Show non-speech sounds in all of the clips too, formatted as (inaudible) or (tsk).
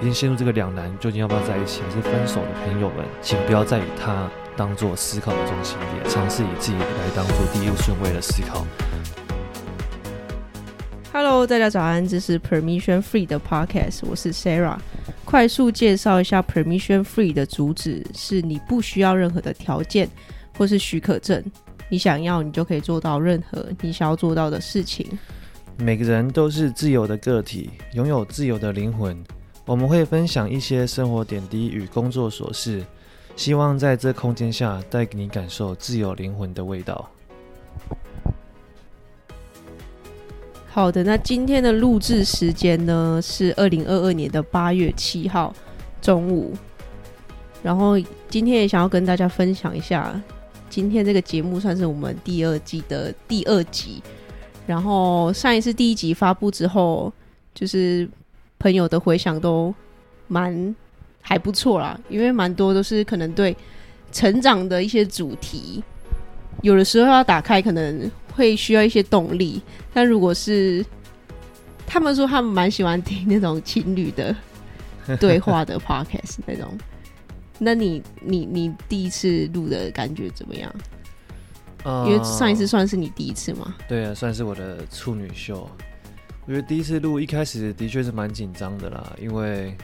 已经陷入这个两难，究竟要不要在一起，还是分手的朋友们，请不要再以他当做思考的中心点，尝试以自己来当做第一顺位的思考。Hello，大家早安，这是 Permission Free 的 Podcast，我是 Sarah。快速介绍一下 Permission Free 的主旨：是你不需要任何的条件或是许可证，你想要，你就可以做到任何你想要做到的事情。每个人都是自由的个体，拥有自由的灵魂。我们会分享一些生活点滴与工作琐事，希望在这空间下带给你感受自由灵魂的味道。好的，那今天的录制时间呢是二零二二年的八月七号中午。然后今天也想要跟大家分享一下，今天这个节目算是我们第二季的第二集。然后上一次第一集发布之后，就是朋友的回响都蛮还不错啦，因为蛮多都是可能对成长的一些主题，有的时候要打开可能会需要一些动力，但如果是他们说他们蛮喜欢听那种情侣的 (laughs) 对话的 podcast 那种，那你你你第一次录的感觉怎么样？因为上一次算是你第一次嘛？对啊，算是我的处女秀。因为第一次录一开始的确是蛮紧张的啦，因为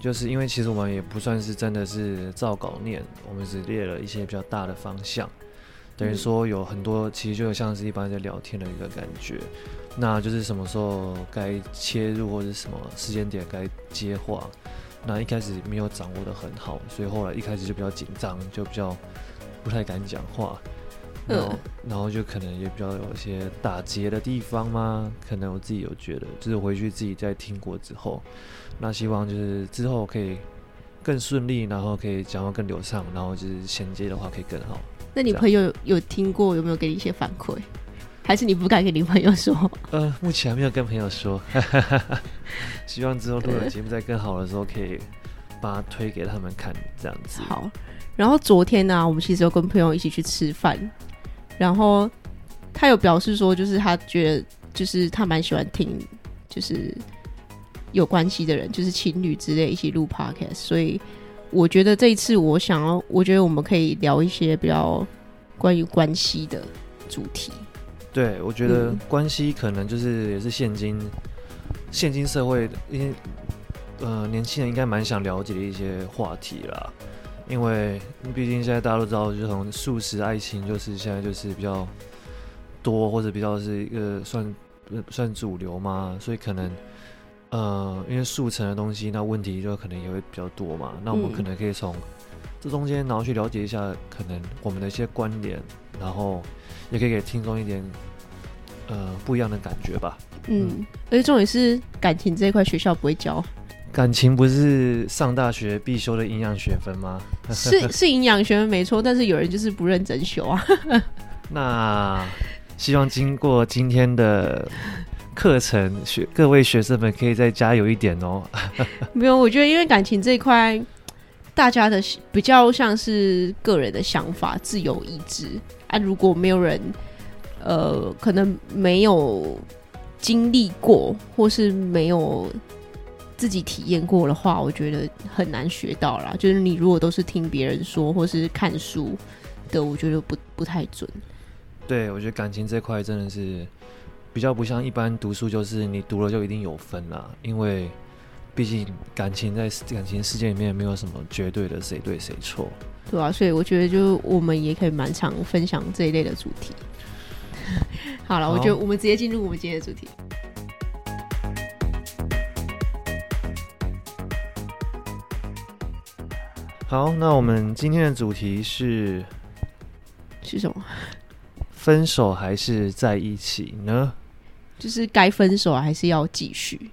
就是因为其实我们也不算是真的是照稿念，我们只列了一些比较大的方向，等于说有很多其实就像是一般在聊天的一个感觉。那就是什么时候该切入或者什么时间点该接话，那一开始没有掌握得很好，所以后来一开始就比较紧张，就比较不太敢讲话。然后，然后就可能也比较有一些打结的地方嘛，可能我自己有觉得，就是回去自己在听过之后，那希望就是之后可以更顺利，然后可以讲话更流畅，然后就是衔接的话可以更好。那你朋友有听过，有没有给你一些反馈？还是你不敢跟你朋友说？呃，目前还没有跟朋友说，(laughs) 希望之后录的节目在更好的时候可以把它推给他们看，这样子。好，然后昨天呢、啊，我们其实有跟朋友一起去吃饭。然后他有表示说，就是他觉得，就是他蛮喜欢听，就是有关系的人，就是情侣之类一起录 podcast。所以我觉得这一次，我想要，我觉得我们可以聊一些比较关于关系的主题。对，我觉得关系可能就是也是现今、嗯、现今社会，因为呃年轻人应该蛮想了解的一些话题啦。因为毕竟现在大家都知道，就是从素食爱情就是现在就是比较多，或者比较是一个算算主流嘛，所以可能呃，因为速成的东西，那问题就可能也会比较多嘛。那我们可能可以从这中间，然后去了解一下可能我们的一些观点，然后也可以给听众一点呃不一样的感觉吧。嗯，嗯，而且重点是感情这一块学校不会教。感情不是上大学必修的营养学分吗？是 (laughs) 是营养学分没错，但是有人就是不认真修啊。(laughs) 那希望经过今天的课程，学各位学生们可以再加油一点哦。(laughs) 没有，我觉得因为感情这一块，大家的比较像是个人的想法、自由意志啊。如果没有人，呃，可能没有经历过，或是没有。自己体验过的话，我觉得很难学到啦。就是你如果都是听别人说或是看书的，我觉得不不太准。对，我觉得感情这块真的是比较不像一般读书，就是你读了就一定有分啦。因为毕竟感情在感情世界里面没有什么绝对的谁对谁错，对啊，所以我觉得就我们也可以蛮常分享这一类的主题。(laughs) 好了，我觉得我们直接进入我们今天的主题。好，那我们今天的主题是是什么？分手还是在一起呢？就是该分手还是要继续？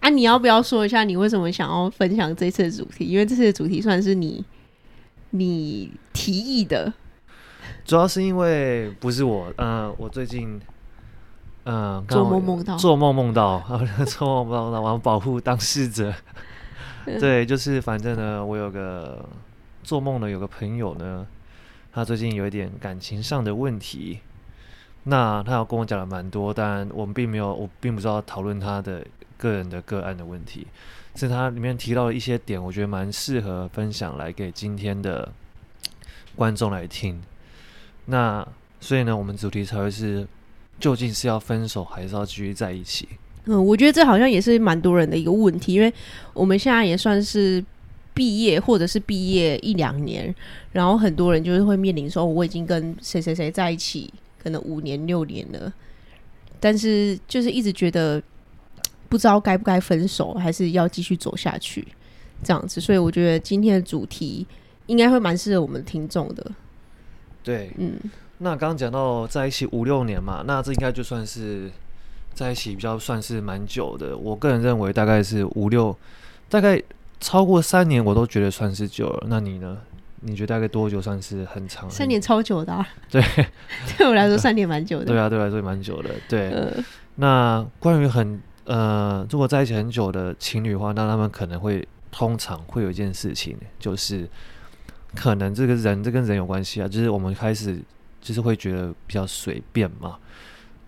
啊，你要不要说一下你为什么想要分享这次的主题？因为这次的主题算是你你提议的。主要是因为不是我，嗯、呃，我最近做梦梦到做梦梦到，做梦梦到，(laughs) 我要保护当事者。对，就是反正呢，我有个做梦的有个朋友呢，他最近有一点感情上的问题，那他要跟我讲了蛮多，但我们并没有，我并不知道讨论他的个人的个案的问题，是他里面提到的一些点，我觉得蛮适合分享来给今天的观众来听。那所以呢，我们主题才会是究竟是要分手还是要继续在一起？嗯，我觉得这好像也是蛮多人的一个问题，因为我们现在也算是毕业或者是毕业一两年，然后很多人就是会面临说，我已经跟谁谁谁在一起，可能五年六年了，但是就是一直觉得不知道该不该分手，还是要继续走下去这样子，所以我觉得今天的主题应该会蛮适合我们听众的。对，嗯，那刚刚讲到在一起五六年嘛，那这应该就算是。在一起比较算是蛮久的，我个人认为大概是五六，大概超过三年我都觉得算是久了。那你呢？你觉得大概多久算是很长？三年超久的啊。对，(laughs) 对我来说三年蛮久的。对啊，对我来说也蛮久的。对。呃、那关于很呃，如果在一起很久的情侣的话，那他们可能会通常会有一件事情，就是可能这个人这跟人有关系啊，就是我们开始就是会觉得比较随便嘛。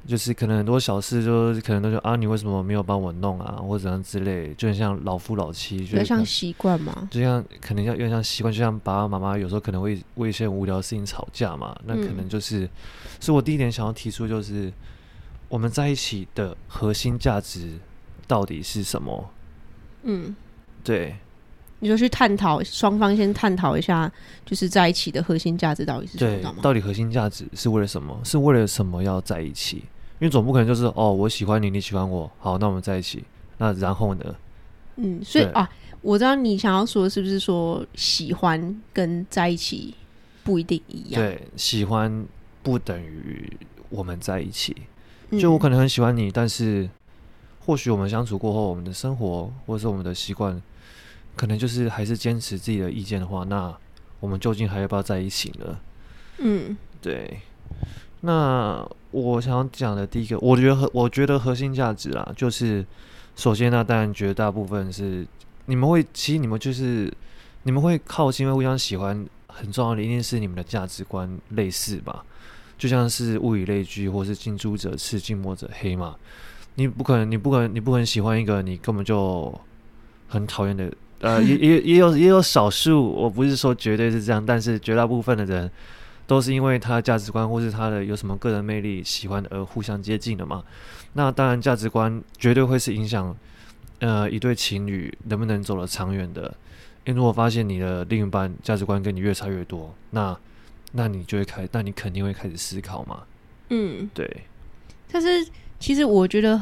就是可能很多小事，就是可能都说啊，你为什么没有帮我弄啊，或者怎样之类，就很像老夫老妻，就像习惯嘛。就像可能像有点像习惯，就像爸爸妈妈有时候可能会为一些无聊的事情吵架嘛。那可能就是，嗯、所以我第一点想要提出就是，我们在一起的核心价值到底是什么？嗯，对。你就去探讨，双方先探讨一下，就是在一起的核心价值到底是什么？对，到底核心价值是为了什么？是为了什么要在一起？因为总不可能就是哦，我喜欢你，你喜欢我，好，那我们在一起。那然后呢？嗯，所以啊，我知道你想要说的是不是说喜欢跟在一起不一定一样？对，喜欢不等于我们在一起。就我可能很喜欢你，嗯、但是或许我们相处过后，我们的生活或者是我们的习惯，可能就是还是坚持自己的意见的话，那我们究竟还要不要在一起呢？嗯，对。那我想讲的第一个，我觉得核，我觉得核心价值啊，就是首先呢，当然绝大部分是你们会，其实你们就是你们会靠近，因为互相喜欢，很重要的一定是你们的价值观类似吧，就像是物以类聚，或是近朱者赤，近墨者黑嘛。你不可能，你不可能，你不可能喜欢一个你根本就很讨厌的，呃，也也也有也有少数，我不是说绝对是这样，但是绝大部分的人。都是因为他的价值观或是他的有什么个人魅力喜欢而互相接近的嘛？那当然，价值观绝对会是影响呃一对情侣能不能走得长远的。因为如果发现你的另一半价值观跟你越差越多，那那你就会开，那你肯定会开始思考嘛。嗯，对。但是其实我觉得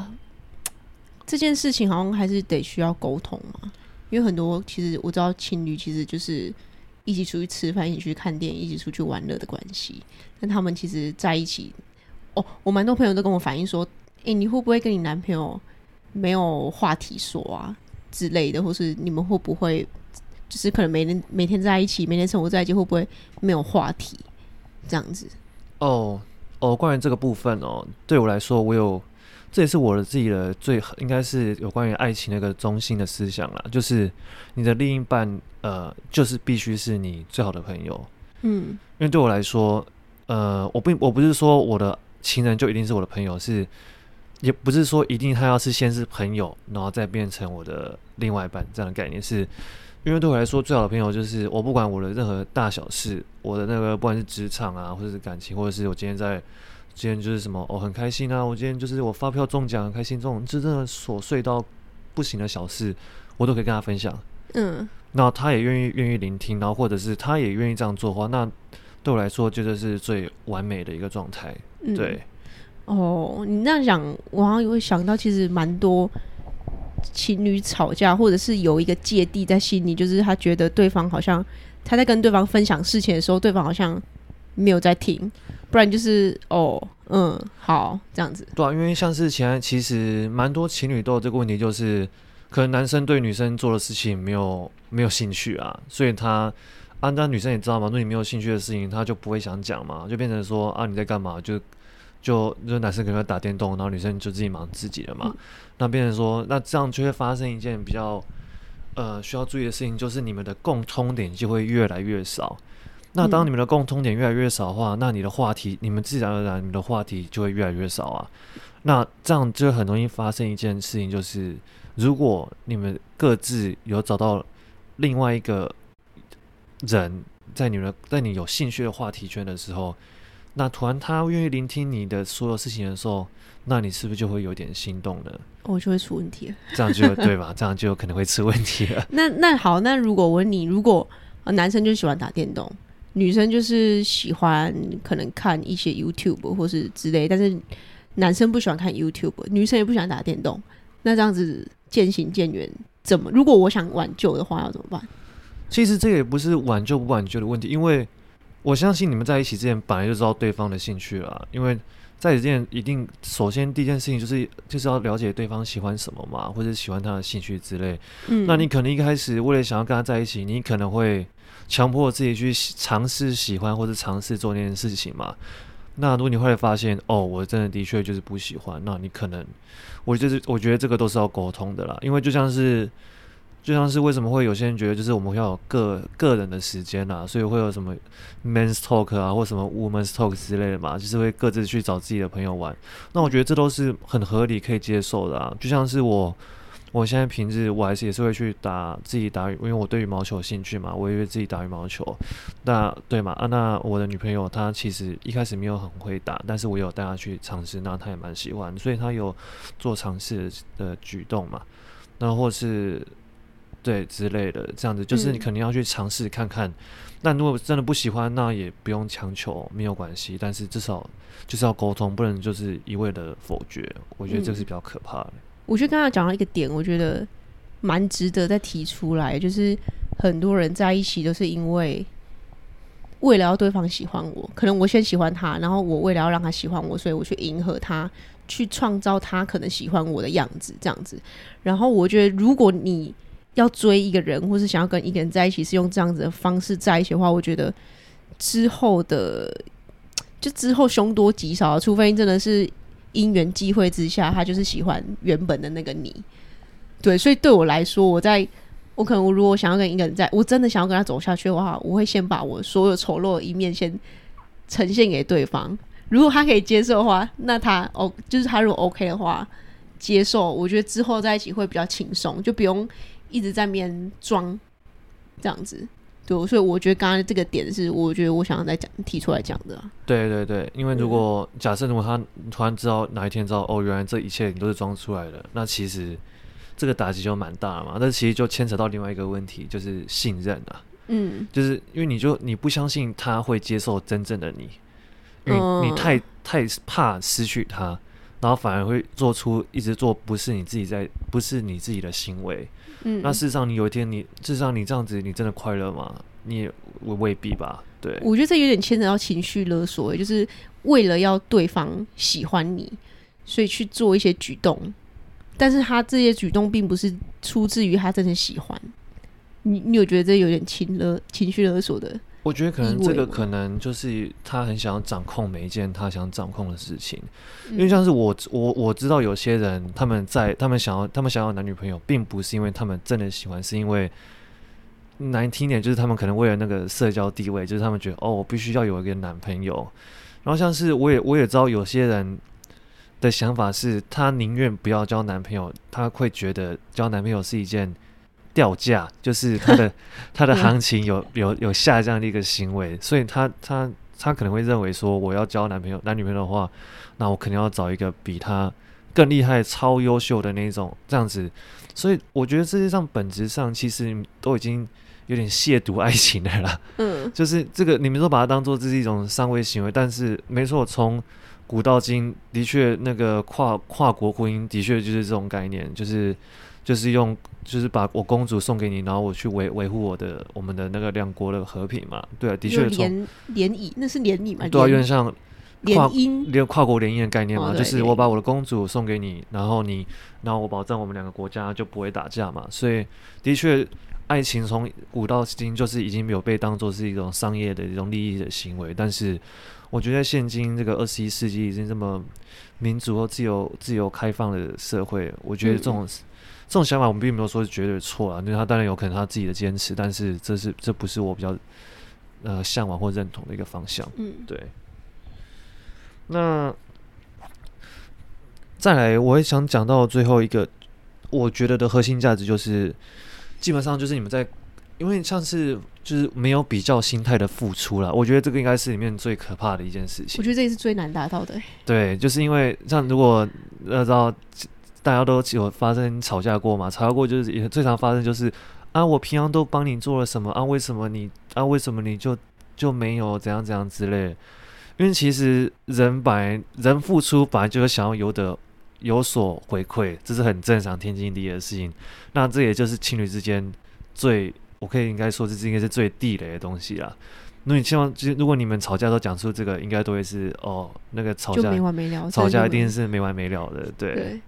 (tsk) 这件事情好像还是得需要沟通嘛，因为很多其实我知道情侣其实就是。一起出去吃饭，一起去看电影，一起出去玩乐的关系。但他们其实在一起，哦，我蛮多朋友都跟我反映说，诶、你会不会跟你男朋友没有话题说啊之类的，或是你们会不会就是可能每天每天在一起，每天生活在一起，会不会没有话题这样子？哦哦，关于这个部分哦，对我来说，我有。这也是我的自己的最应该是有关于爱情那个中心的思想啦，就是你的另一半，呃，就是必须是你最好的朋友，嗯，因为对我来说，呃，我并我不是说我的情人就一定是我的朋友，是也不是说一定他要是先是朋友，然后再变成我的另外一半这样的概念，是因为对我来说最好的朋友就是我不管我的任何大小事，我的那个不管是职场啊，或者是感情，或者是我今天在。今天就是什么哦，很开心啊！我今天就是我发票中奖，很开心。这种就真的琐碎到不行的小事，我都可以跟他分享。嗯，那他也愿意愿意聆听，然后或者是他也愿意这样做的话，那对我来说，这就是最完美的一个状态。嗯、对，哦，你那样讲，我好像也会想到，其实蛮多情侣吵架，或者是有一个芥蒂在心里，就是他觉得对方好像他在跟对方分享事情的时候，对方好像没有在听。不然就是哦，嗯，好，这样子。对啊，因为像是前其实蛮多情侣都有这个问题，就是可能男生对女生做的事情没有没有兴趣啊，所以他啊，那女生也知道嘛，对你没有兴趣的事情，他就不会想讲嘛，就变成说啊，你在干嘛？就就就男生可能会打电动，然后女生就自己忙自己的嘛。嗯、那变成说，那这样就会发生一件比较呃需要注意的事情，就是你们的共通点就会越来越少。那当你们的共通点越来越少的话，嗯、那你的话题，你们自然而然，你们的话题就会越来越少啊。那这样就很容易发生一件事情，就是如果你们各自有找到另外一个人，在你们在你有兴趣的话题圈的时候，那突然他愿意聆听你的所有事情的时候，那你是不是就会有点心动呢？我就会出问题了，这样就对吧？(laughs) 这样就有可能会出问题了。那那好，那如果我问你，如果男生就喜欢打电动，女生就是喜欢可能看一些 YouTube 或是之类，但是男生不喜欢看 YouTube，女生也不喜欢打电动，那这样子渐行渐远，怎么？如果我想挽救的话，要怎么办？其实这个也不是挽救不挽救的问题，因为我相信你们在一起之前本来就知道对方的兴趣了。因为在这件一定，首先第一件事情就是就是要了解对方喜欢什么嘛，或者喜欢他的兴趣之类。嗯，那你可能一开始为了想要跟他在一起，你可能会强迫自己去尝试喜欢或者尝试做那件事情嘛。那如果你会发现哦，我真的的确就是不喜欢，那你可能，我就是我觉得这个都是要沟通的啦，因为就像是。就像是为什么会有些人觉得，就是我们要有个个人的时间啊，所以会有什么 men's talk 啊，或什么 women's talk 之类的嘛，就是会各自去找自己的朋友玩。那我觉得这都是很合理可以接受的啊。就像是我，我现在平日我还是也是会去打自己打羽，因为我对羽毛球有兴趣嘛，我也会自己打羽毛球。那对嘛啊，那我的女朋友她其实一开始没有很会打，但是我有带她去尝试，那她也蛮喜欢，所以她有做尝试的举动嘛。那或是。对，之类的，这样子就是你肯定要去尝试看看。那、嗯、如果真的不喜欢，那也不用强求，没有关系。但是至少就是要沟通，不能就是一味的否决。我觉得这是比较可怕的。嗯、我觉得刚刚讲到一个点，我觉得蛮值得再提出来，就是很多人在一起都是因为为了要对方喜欢我，可能我先喜欢他，然后我为了要让他喜欢我，所以我去迎合他，去创造他可能喜欢我的样子，这样子。然后我觉得，如果你要追一个人，或是想要跟一个人在一起，是用这样子的方式在一起的话，我觉得之后的就之后凶多吉少，除非真的是因缘际会之下，他就是喜欢原本的那个你。对，所以对我来说，我在我可能我如果想要跟一个人在，我真的想要跟他走下去的话，我会先把我所有丑陋的一面先呈现给对方。如果他可以接受的话，那他哦，就是他如果 OK 的话，接受，我觉得之后在一起会比较轻松，就不用。一直在面装这样子，对，所以我觉得刚刚这个点是，我觉得我想要再讲提出来讲的啊。对对对，因为如果假设如果他突然知道哪一天知道哦，原来这一切你都是装出来的，那其实这个打击就蛮大了嘛。那其实就牵扯到另外一个问题，就是信任啊。嗯，就是因为你就你不相信他会接受真正的你，你、嗯、你太太怕失去他，然后反而会做出一直做不是你自己在不是你自己的行为。嗯，那事实上，你有一天你，你事实上你这样子，你真的快乐吗？你也未必吧。对，我觉得这有点牵扯到情绪勒索，就是为了要对方喜欢你，所以去做一些举动，但是他这些举动并不是出自于他真的喜欢你。你有觉得这有点情勒、情绪勒索的？我觉得可能这个可能就是他很想要掌控每一件他想掌控的事情，因为像是我我我知道有些人他们在他们想要他们想要男女朋友，并不是因为他们真的喜欢，是因为难听点就是他们可能为了那个社交地位，就是他们觉得哦，我必须要有一个男朋友。然后像是我也我也知道有些人的想法是他宁愿不要交男朋友，他会觉得交男朋友是一件。掉价就是他的 (laughs) 他的行情有有有下降的一个行为，所以他他他可能会认为说，我要交男朋友男女朋友的话，那我肯定要找一个比他更厉害、超优秀的那种这样子。所以我觉得世界上本质上其实都已经有点亵渎爱情的啦。嗯，就是这个你们都把它当做这是一种上位行为，但是没错，从古到今的确那个跨跨国婚姻的确就是这种概念，就是。就是用，就是把我公主送给你，然后我去维维护我的我们的那个两国的和平嘛。对啊，的确联联谊，那是联谊嘛？对啊，有点像跨联联跨国联姻的概念嘛。哦、就是我把我的公主送给你，然后你，然后我保证我们两个国家就不会打架嘛。所以的确，爱情从古到今就是已经没有被当做是一种商业的一种利益的行为。但是我觉得现今这个二十一世纪已经这么民主和自由、自由开放的社会，我觉得这种。嗯这种想法我们并没有说是绝对错啊，因为他当然有可能他自己的坚持，但是这是这不是我比较呃向往或认同的一个方向。嗯，对。那再来，我也想讲到最后一个我觉得的核心价值就是，基本上就是你们在，因为像是就是没有比较心态的付出了。我觉得这个应该是里面最可怕的一件事情。我觉得这也是最难达到的。对，就是因为像如果要，知道大家都有发生吵架过嘛，吵架过就是也最常发生就是啊，我平常都帮你做了什么啊，为什么你啊，为什么你就就没有怎样怎样之类的。因为其实人本来人付出本来就是想要有的有所回馈，这是很正常天经地义的事情。那这也就是情侣之间最，我可以应该说这是应该是最地雷的东西啦。那你希望，就是如果你们吵架都讲出这个，应该都会是哦，那个吵架没完没了，吵架一定是没完没了的。对，对，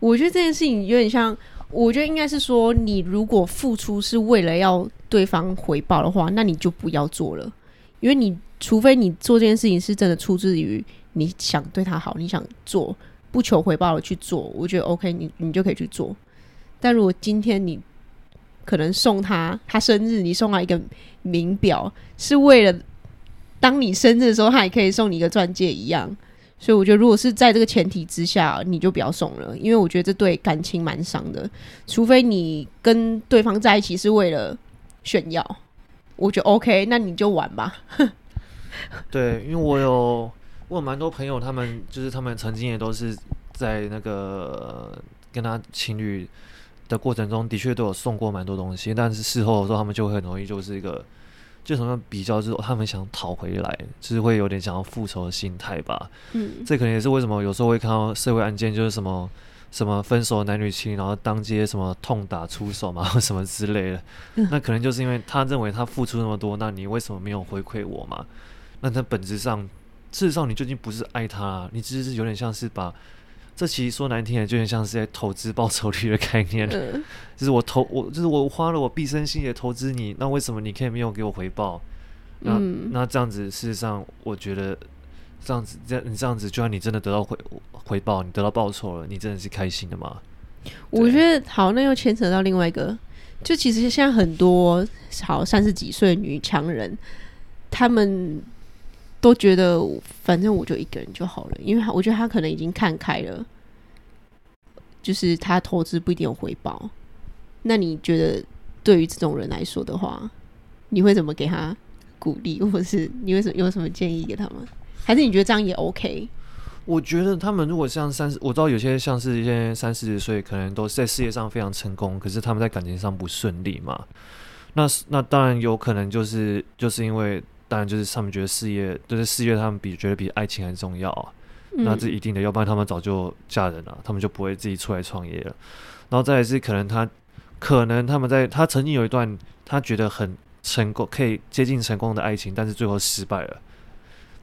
我觉得这件事情有点像，我觉得应该是说，你如果付出是为了要对方回报的话，那你就不要做了，因为你。除非你做这件事情是真的出自于你想对他好，你想做不求回报的去做，我觉得 OK，你你就可以去做。但如果今天你可能送他他生日，你送他一个名表，是为了当你生日的时候，他也可以送你一个钻戒一样。所以我觉得，如果是在这个前提之下，你就不要送了，因为我觉得这对感情蛮伤的。除非你跟对方在一起是为了炫耀，我觉得 OK，那你就玩吧。(laughs) 对，因为我有我有蛮多朋友，他们就是他们曾经也都是在那个跟他情侣的过程中的确都有送过蛮多东西，但是事后的时候他们就很容易就是一个就什么比较，就是他们想讨回来，就是会有点想要复仇的心态吧。嗯，这可能也是为什么有时候会看到社会案件，就是什么什么分手男女情，然后当街什么痛打出手嘛，(laughs) 什么之类的。那可能就是因为他认为他付出那么多，那你为什么没有回馈我嘛？那他本质上，事实上你究竟不是爱他，你只是有点像是把，这其实说难听点，就有点像是在投资报酬率的概念。嗯、(laughs) 就是我投我，就是我花了我毕生心血投资你，那为什么你可以没有给我回报？那、嗯、那这样子，事实上我觉得这样子，这样你这样子，就算你真的得到回回报，你得到报酬了，你真的是开心的吗？我觉得好，那又牵扯到另外一个，就其实现在很多好三十几岁女强人，她们。都觉得反正我就一个人就好了，因为我觉得他可能已经看开了，就是他投资不一定有回报。那你觉得对于这种人来说的话，你会怎么给他鼓励，或者是你为什么有什么建议给他们？还是你觉得这样也 OK？我觉得他们如果像三十，我知道有些像是一些三四十岁，可能都在事业上非常成功，可是他们在感情上不顺利嘛。那那当然有可能就是就是因为。当然，就是他们觉得事业，就是事业，他们比觉得比爱情还重要啊。嗯、那这一定的，要不然他们早就嫁人了，他们就不会自己出来创业了。然后再来是，可能他，可能他们在他曾经有一段他觉得很成功，可以接近成功的爱情，但是最后失败了。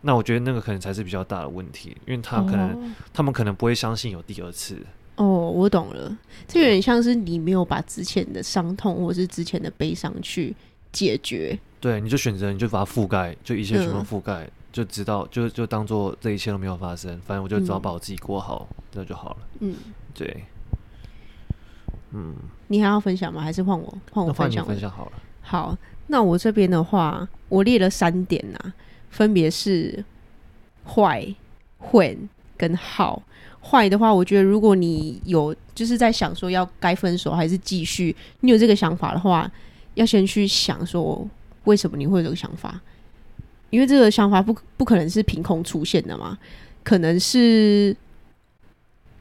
那我觉得那个可能才是比较大的问题，因为他可能、哦、他们可能不会相信有第二次。哦，我懂了，这有点像是你没有把之前的伤痛或是之前的悲伤去解决。对，你就选择，你就把它覆盖，就一切全部覆盖，嗯、就知道，就就当做这一切都没有发生。反正我就只要把我自己过好，那、嗯、就好了。嗯，对，嗯，你还要分享吗？还是换我？换我分享？分享好了。好，那我这边的话，我列了三点呐，分别是坏、混跟好。坏的话，我觉得如果你有就是在想说要该分手还是继续，你有这个想法的话，要先去想说。为什么你会有这个想法？因为这个想法不不可能是凭空出现的嘛，可能是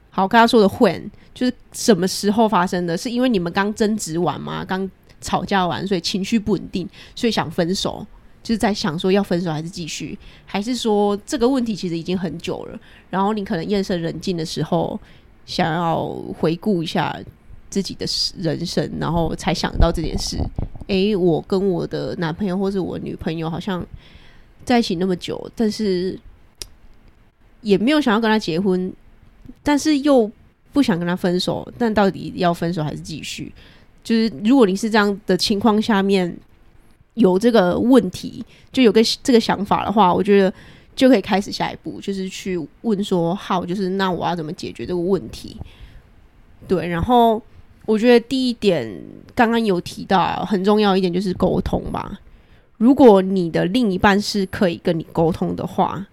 好，刚刚说的 when 就是什么时候发生的？是因为你们刚争执完吗？刚吵架完，所以情绪不稳定，所以想分手，就是在想说要分手还是继续，还是说这个问题其实已经很久了？然后你可能夜深人静的时候，想要回顾一下自己的人生，然后才想到这件事。诶、我跟我的男朋友或是我女朋友好像在一起那么久，但是也没有想要跟他结婚，但是又不想跟他分手，但到底要分手还是继续？就是如果你是这样的情况下面有这个问题，就有个这个想法的话，我觉得就可以开始下一步，就是去问说，好，就是那我要怎么解决这个问题？对，然后。我觉得第一点刚刚有提到很重要一点就是沟通吧。如果你的另一半是可以跟你沟通的话，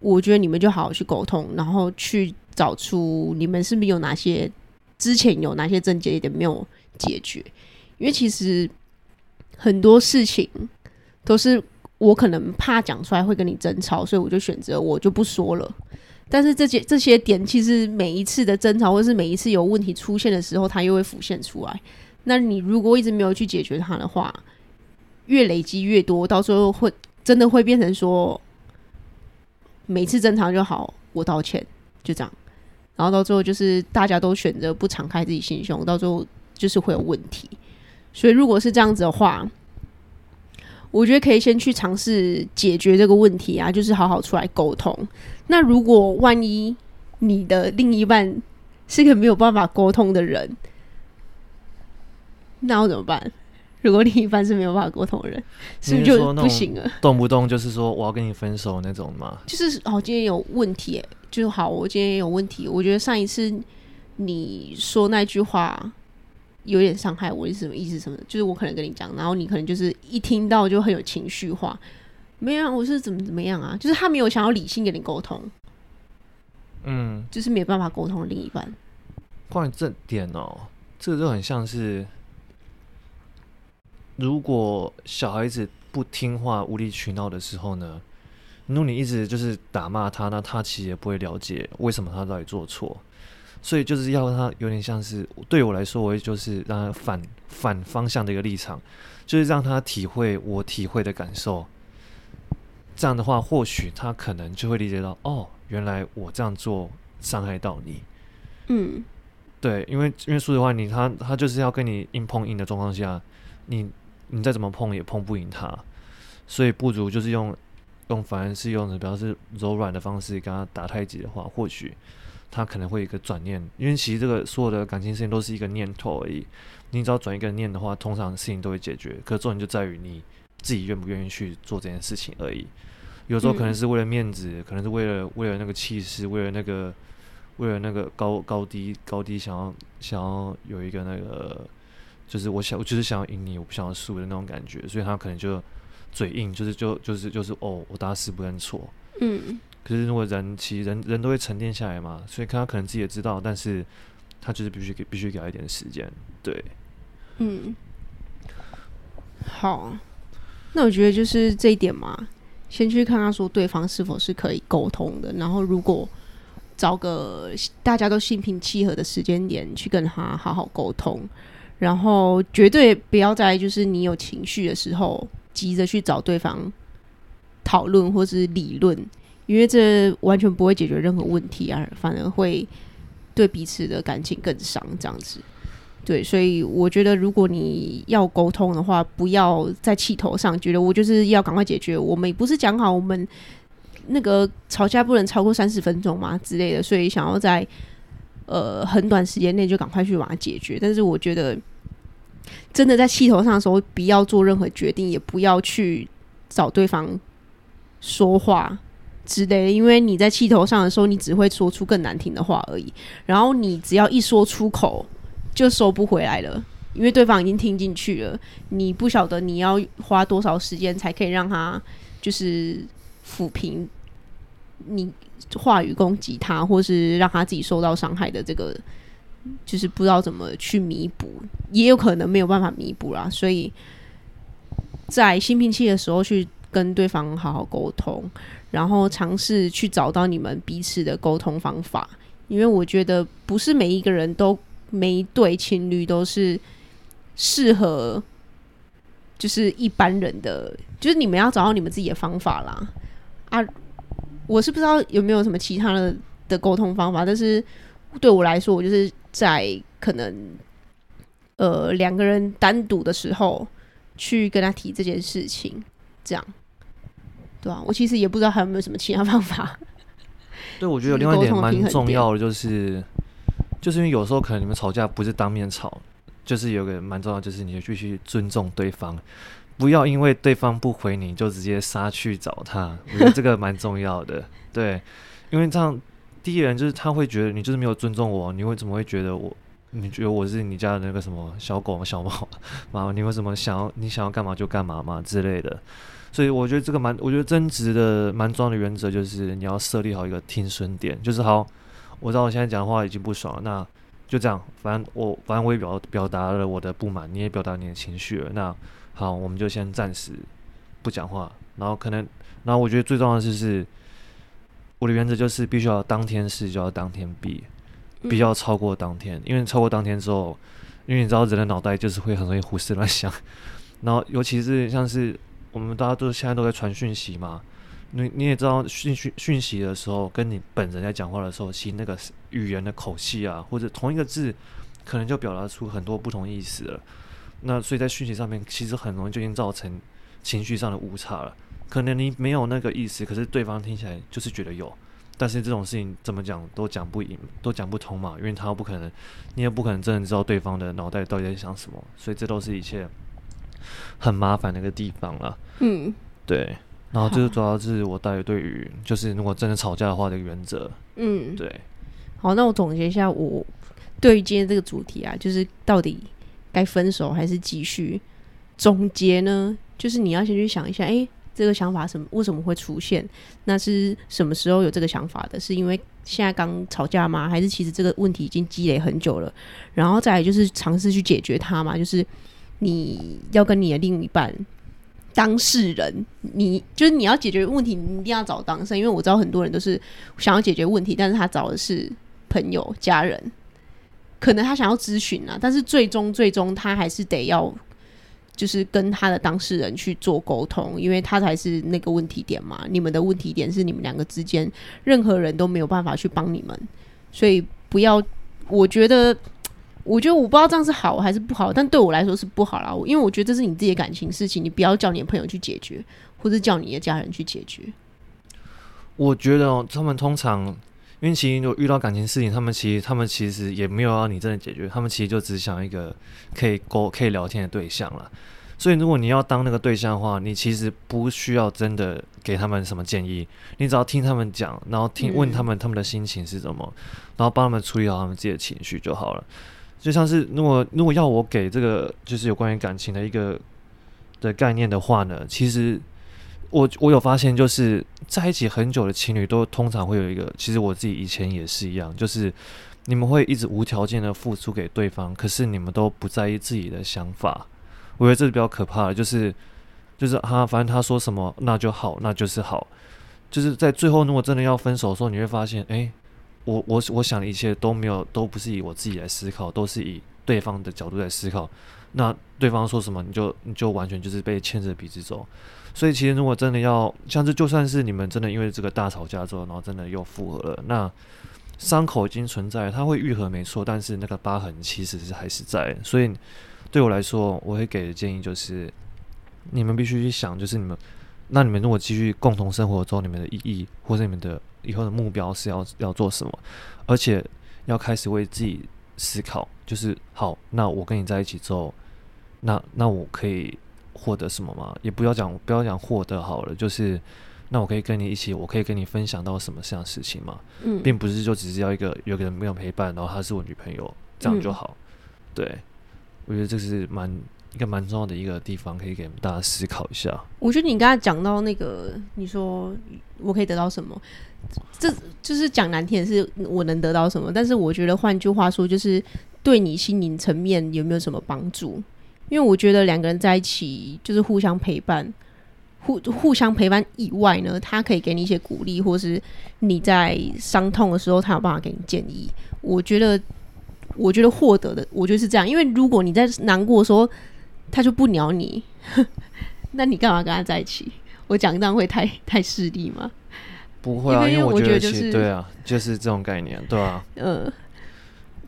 我觉得你们就好好去沟通，然后去找出你们是不是有哪些之前有哪些症结一点没有解决？因为其实很多事情都是我可能怕讲出来会跟你争吵，所以我就选择我就不说了。但是这些这些点，其实每一次的争吵，或是每一次有问题出现的时候，它又会浮现出来。那你如果一直没有去解决它的话，越累积越多，到时候会真的会变成说，每次争吵就好，我道歉，就这样。然后到最后就是大家都选择不敞开自己心胸，到最后就是会有问题。所以如果是这样子的话，我觉得可以先去尝试解决这个问题啊，就是好好出来沟通。那如果万一你的另一半是个没有办法沟通的人，那我怎么办？如果另一半是没有办法沟通的人，是不是就不行了？动不动就是说我要跟你分手那种嘛？就是哦，今天有问题，就是好，我今天有问题。我觉得上一次你说那句话。有点伤害我，是什么意思？什么？就是我可能跟你讲，然后你可能就是一听到就很有情绪化。没有，我是怎么怎么样啊？就是他没有想要理性跟你沟通，嗯，就是没办法沟通的另一半。关于这点哦，这个就很像是，如果小孩子不听话、无理取闹的时候呢，如果你一直就是打骂他，那他其实也不会了解为什么他到底做错。所以就是要他有点像是对我来说，我也就是让他反反方向的一个立场，就是让他体会我体会的感受。这样的话，或许他可能就会理解到，哦，原来我这样做伤害到你。嗯，对，因为因为说实话，你他他就是要跟你硬碰硬的状况下，你你再怎么碰也碰不赢他，所以不如就是用用反而是用的比较是柔软的方式跟他打太极的话，或许。他可能会有一个转念，因为其实这个所有的感情事情都是一个念头而已。你只要转一个念的话，通常事情都会解决。可是重点就在于你自己愿不愿意去做这件事情而已。有时候可能是为了面子，嗯、可能是为了为了那个气势，为了那个为了那个高高低高低，想要想要有一个那个，就是我想我就是想要赢你，我不想要输的那种感觉。所以他可能就嘴硬，就是就就是就是哦，我打死不认错。嗯。可是，如果人其实人人都会沉淀下来嘛，所以他可能自己也知道，但是他就是必须给必须给他一点时间，对，嗯，好，那我觉得就是这一点嘛，先去看看说对方是否是可以沟通的，然后如果找个大家都心平气和的时间点去跟他好好沟通，然后绝对不要在就是你有情绪的时候急着去找对方讨论或是理论。因为这完全不会解决任何问题啊，反而会对彼此的感情更伤。这样子，对，所以我觉得，如果你要沟通的话，不要在气头上觉得我就是要赶快解决。我们不是讲好我们那个吵架不能超过三十分钟吗之类的？所以想要在呃很短时间内就赶快去把它解决。但是我觉得，真的在气头上的时候，不要做任何决定，也不要去找对方说话。之类的，因为你在气头上的时候，你只会说出更难听的话而已。然后你只要一说出口，就收不回来了，因为对方已经听进去了。你不晓得你要花多少时间才可以让他就是抚平你话语攻击他，或是让他自己受到伤害的这个，就是不知道怎么去弥补，也有可能没有办法弥补啦。所以在心平气的时候去跟对方好好沟通。然后尝试去找到你们彼此的沟通方法，因为我觉得不是每一个人都每一对情侣都是适合，就是一般人的，就是你们要找到你们自己的方法啦。啊，我是不知道有没有什么其他的的沟通方法，但是对我来说，我就是在可能呃两个人单独的时候去跟他提这件事情，这样。对啊，我其实也不知道还有没有什么其他方法。对，我觉得有另外一点蛮重要的，就是就是因为有时候可能你们吵架不是当面吵，就是有个蛮重要，就是你必须尊重对方，不要因为对方不回你就直接杀去找他。我觉得这个蛮重要的。(laughs) 对，因为这样第一人就是他会觉得你就是没有尊重我，你会怎么会觉得我？你觉得我是你家的那个什么小狗小猫吗？你为什么想要你想要干嘛就干嘛嘛之类的？所以我觉得这个蛮，我觉得争执的蛮重要的原则就是你要设立好一个听损点，就是好，我知道我现在讲话已经不爽了，那就这样，反正我反正我也表表达了我的不满，你也表达你的情绪了。那好，我们就先暂时不讲话。然后可能，然后我觉得最重要的就是，我的原则就是必须要当天事就要当天毕，不要超过当天，因为超过当天之后，因为你知道人的脑袋就是会很容易胡思乱想。然后尤其是像是我们大家都现在都在传讯息嘛。你你也知道讯讯讯息的时候，跟你本人在讲话的时候，其实那个语言的口气啊，或者同一个字，可能就表达出很多不同意思了。那所以在讯息上面，其实很容易就已经造成情绪上的误差了。可能你没有那个意思，可是对方听起来就是觉得有。但是这种事情怎么讲都讲不赢，都讲不通嘛，因为他不可能，你也不可能真的知道对方的脑袋到底在想什么。所以这都是一切很麻烦的一个地方了。嗯，对。然后这个主要是我大约对于就是如果真的吵架的话的原则，嗯，对。好，那我总结一下，我对于今天这个主题啊，就是到底该分手还是继续？总结呢，就是你要先去想一下，哎，这个想法什么为什么会出现？那是什么时候有这个想法的？是因为现在刚吵架吗？还是其实这个问题已经积累很久了？然后再来就是尝试去解决它嘛，就是你要跟你的另一半。当事人，你就是你要解决问题，你一定要找当事人，因为我知道很多人都是想要解决问题，但是他找的是朋友、家人，可能他想要咨询啊，但是最终最终他还是得要就是跟他的当事人去做沟通，因为他才是那个问题点嘛。你们的问题点是你们两个之间，任何人都没有办法去帮你们，所以不要，我觉得。我觉得我不知道这样是好还是不好，但对我来说是不好啦。因为我觉得这是你自己的感情事情，你不要叫你的朋友去解决，或者叫你的家人去解决。我觉得哦，他们通常，因为其实有遇到感情事情，他们其实他们其实也没有要你真的解决，他们其实就只想一个可以沟可以聊天的对象了。所以如果你要当那个对象的话，你其实不需要真的给他们什么建议，你只要听他们讲，然后听问他们他们的心情是什么，然后帮他们处理好他们自己的情绪就好了。就像是如果如果要我给这个就是有关于感情的一个的概念的话呢，其实我我有发现，就是在一起很久的情侣都通常会有一个，其实我自己以前也是一样，就是你们会一直无条件的付出给对方，可是你们都不在意自己的想法。我觉得这是比较可怕的，就是就是他反正他说什么那就好，那就是好，就是在最后如果真的要分手的时候，你会发现，哎。我我我想的一切都没有，都不是以我自己来思考，都是以对方的角度来思考。那对方说什么，你就你就完全就是被牵着鼻子走。所以其实如果真的要像是，就算是你们真的因为这个大吵架之后，然后真的又复合了，那伤口已经存在，它会愈合没错，但是那个疤痕其实是还是在。所以对我来说，我会给的建议就是，你们必须去想，就是你们。那你们如果继续共同生活之后，你们的意义或者你们的以后的目标是要要做什么？而且要开始为自己思考，就是好，那我跟你在一起之后，那那我可以获得什么吗？也不要讲不要讲获得好了，就是那我可以跟你一起，我可以跟你分享到什么样的事情吗？嗯，并不是就只是要一个有个人没有陪伴，然后她是我女朋友这样就好。嗯，对，我觉得这是蛮。一个蛮重要的一个地方，可以给大家思考一下。我觉得你刚才讲到那个，你说我可以得到什么？这就是讲难听的是我能得到什么？但是我觉得换句话说，就是对你心灵层面有没有什么帮助？因为我觉得两个人在一起就是互相陪伴，互互相陪伴以外呢，他可以给你一些鼓励，或是你在伤痛的时候，他有办法给你建议。我觉得，我觉得获得的，我觉得是这样。因为如果你在难过的时候，他就不鸟你，(laughs) 那你干嘛跟他在一起？我讲这样会太太势利吗？不会啊，因为我觉得就是对啊，就是这种概念，对啊，嗯，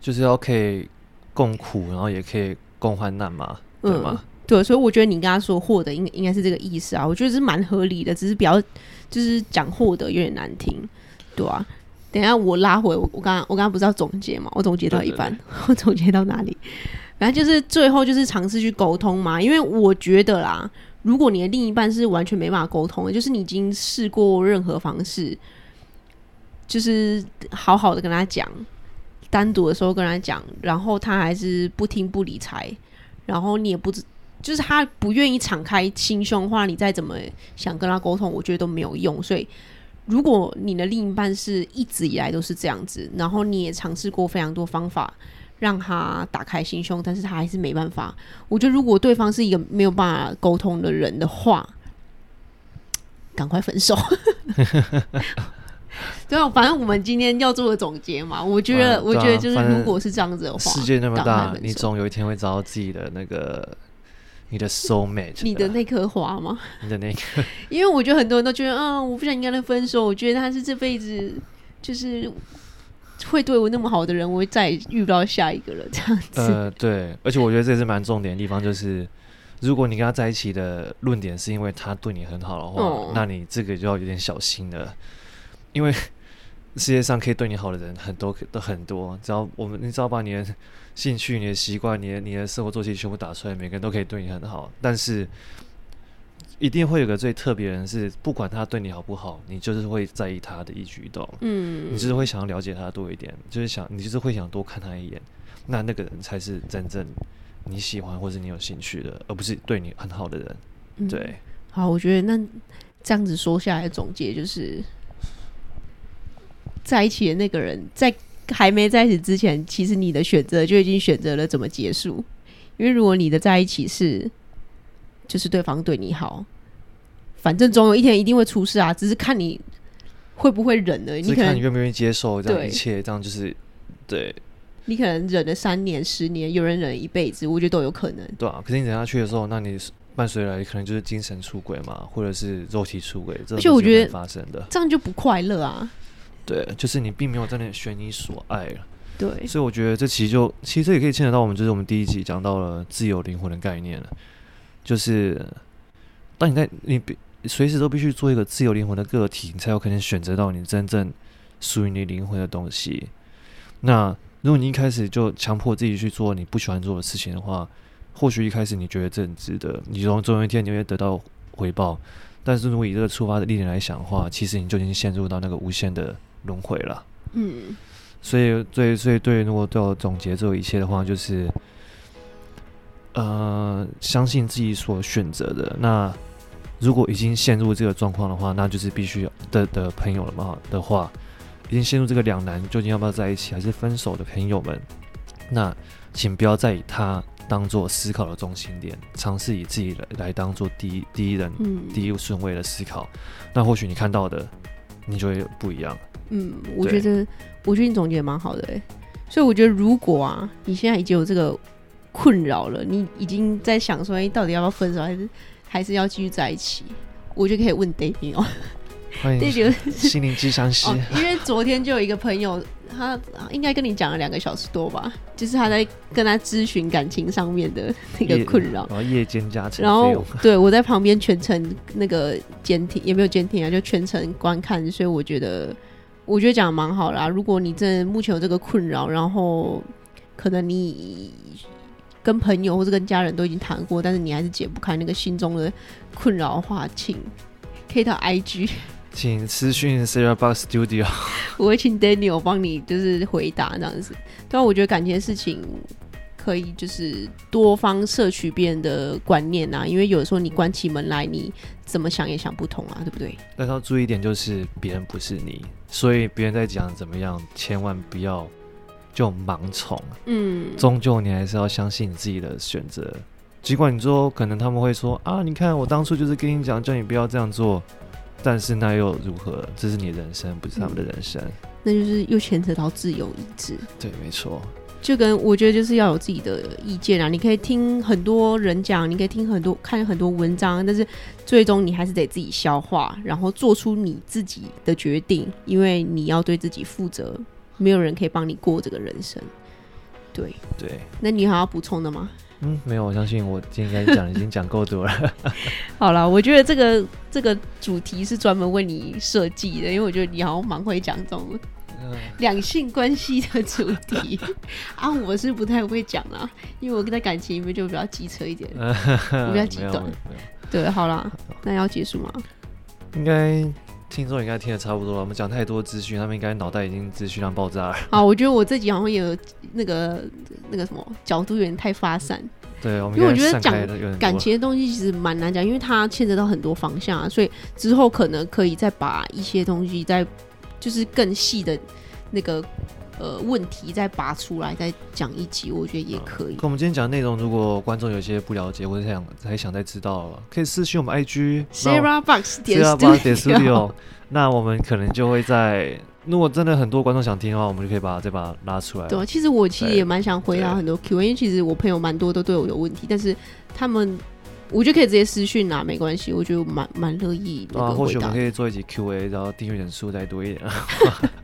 就是要可以共苦，然后也可以共患难嘛，对吗？嗯，对，所以我觉得你跟他说获得应应该是这个意思啊，我觉得是蛮合理的，只是比较就是讲获得有点难听，对啊。等一下我拉回我我刚刚我刚刚不是要总结嘛？我总结到一半，对对对，我总结到哪里？反正就是最后就是尝试去沟通嘛，因为我觉得啦，如果你的另一半是完全没办法沟通的，就是你已经试过任何方式，就是好好的跟他讲，单独的时候跟他讲，然后他还是不听不理睬，然后你也不知，就是他不愿意敞开心胸的话，你再怎么想跟他沟通，我觉得都没有用。所以，如果你的另一半是一直以来都是这样子，然后你也尝试过非常多方法。让他打开心胸，但是他还是没办法。我觉得如果对方是一个没有办法沟通的人的话，(tsk) 赶快分手。(laughs) 对啊，反正我们今天要做个总结嘛。我觉得，啊、我觉得就是如果是这样子的话，世界那么大，你总有一天会找到自己的那个你的 soul mate，你的那颗花吗？你的那颗，(laughs) 因为我觉得很多人都觉得，嗯，我不想跟他分手。我觉得他是这辈子就是会对我那么好的人，我会再也遇不到下一个了。这样子，呃，对，而且我觉得这是蛮重点的地方，就是如果你跟他在一起的论点是因为他对你很好的话，哦、那你这个就要有点小心了。因为世界上可以对你好的人很多，都很多。只要我们，你只要把你的兴趣、你的习惯、你的你的生活作息全部打出来，每个人都可以对你很好。但是，一定会有个最特别的人，是不管他对你好不好，你就是会在意他的一举一动。嗯，你就是会想要了解他多一点，就是想你就是会想多看他一眼。那那个人才是真正你喜欢或者你有兴趣的，而不是对你很好的人。嗯、对，好，我觉得那这样子说下来的总结就是。在一起的那个人，在还没在一起之前，其实你的选择就已经选择了怎么结束。因为如果你的在一起是，就是对方对你好，反正总有一天一定会出事啊，只是看你会不会忍了。你可看你愿不愿意接受这样一切，这样就是对。你可能忍了三年、十年，有人忍了一辈子，我觉得都有可能。对啊，可是你忍下去的时候，那你伴随来可能就是精神出轨嘛，或者是肉体出轨，这就我觉得发生的，这样就不快乐啊。对，就是你并没有在那里选你所爱了。对，所以我觉得这其实就其实这也可以牵扯到我们，就是我们第一集讲到了自由灵魂的概念了。就是当你在你必随时都必须做一个自由灵魂的个体，你才有可能选择到你真正属于你灵魂的东西。那如果你一开始就强迫自己去做你不喜欢做的事情的话，或许一开始你觉得这很值得，你总总有一天你会得到回报。但是如果以这个出发的力量来想的话，其实你就已经陷入到那个无限的。轮回了，嗯，所以所以对，如果对我总结这一切的话，就是，呃，相信自己所选择的。那如果已经陷入这个状况的话，那就是必须的的朋友了嘛的话，已经陷入这个两难，究竟要不要在一起，还是分手的朋友们，那请不要再以他当做思考的中心点，尝试以自己来来当做第一第一人，嗯，第一顺位的思考。那或许你看到的，你就会不一样。嗯，我觉得，我觉得你总结蛮好的哎，所以我觉得如果啊，你现在已经有这个困扰了，你已经在想说，哎，到底要不要分手，还是还是要继续在一起？我觉得可以问 David 哦。欢迎心灵智商师。因为昨天就有一个朋友，他应该跟你讲了两个小时多吧，就是他在跟他咨询感情上面的那个困扰。然后夜间加成，然后对我在旁边全程那个监听，也没有监听啊，就全程观看，所以我觉得。我觉得讲的蛮好啦。如果你真的目前有这个困扰，然后可能你跟朋友或者跟家人都已经谈过，但是你还是解不开那个心中的困扰的话，请可以到 IG，请私讯 Sarah Box Studio，我会请 Daniel 帮你就是回答这样子。对啊，我觉得感情的事情可以就是多方摄取别人的观念啊，因为有的时候你关起门来，你怎么想也想不通啊，对不对？但是要注意一点，就是别人不是你。所以别人在讲怎么样，千万不要就盲从。嗯，终究你还是要相信你自己的选择。尽管你说可能他们会说啊，你看我当初就是跟你讲，叫你不要这样做，但是那又如何？这是你的人生，不是他们的人生。嗯，那就是又牵扯到自由意志。对，没错。就跟我觉得就是要有自己的意见啊，你可以听很多人讲，你可以听很多看很多文章，但是最终你还是得自己消化，然后做出你自己的决定，因为你要对自己负责，没有人可以帮你过这个人生。对对，那你还要补充的吗？嗯，没有，我相信我今天讲已经讲够多了。(laughs) 好了，我觉得这个这个主题是专门为你设计的，因为我觉得你好像蛮会讲这种。两性关系的主题 (laughs) 啊，我是不太会讲啦，因为我跟他感情里面就比较机车一点，我 (laughs) 比较极端。对，好啦，那要结束吗？应该听众应该听的差不多了。我们讲太多资讯，他们应该脑袋已经资讯量爆炸了。好，我觉得我自己好像有那个那个什么角度有点太发散。对，我们因为我觉得讲感情的东西其实蛮难讲，因为它牵扯到很多方向啊，所以之后可能可以再把一些东西再。就是更细的那个呃问题再拔出来再讲一集，我觉得也可以。跟我们今天讲的内容，如果观众有些不了解或者想还想再知道，可以私信我们 IG Sarah Box 点点 Studio，那我们可能就会在。如果真的很多观众想听的话，我们就可以把再把它拉出来。对，其实我其实也蛮想回答很多 Q，因为其实我朋友蛮多都对我有问题，但是他们。我觉得可以直接私讯啊，没关系。我觉得蛮蛮乐意的。啊，或许我们可以做一集 Q&A，然后订阅人数再多一点。(laughs)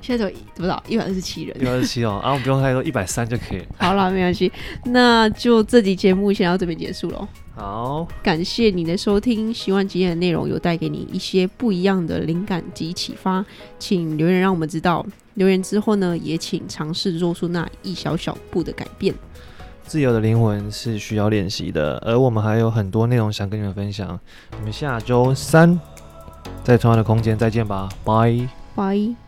现在都多少？一百二十七人。一百二十七哦，啊，我们不用太多，一百三就可以。(laughs) 好了，没关系。那就这集节目先到这边结束喽。好，感谢你的收听，希望今天的内容有带给你一些不一样的灵感及启发，请留言让我们知道。留言之后呢，也请尝试做出那一小小步的改变。自由的灵魂是需要练习的，而我们还有很多内容想跟你们分享。我们下周三在同样的空间再见吧，拜拜。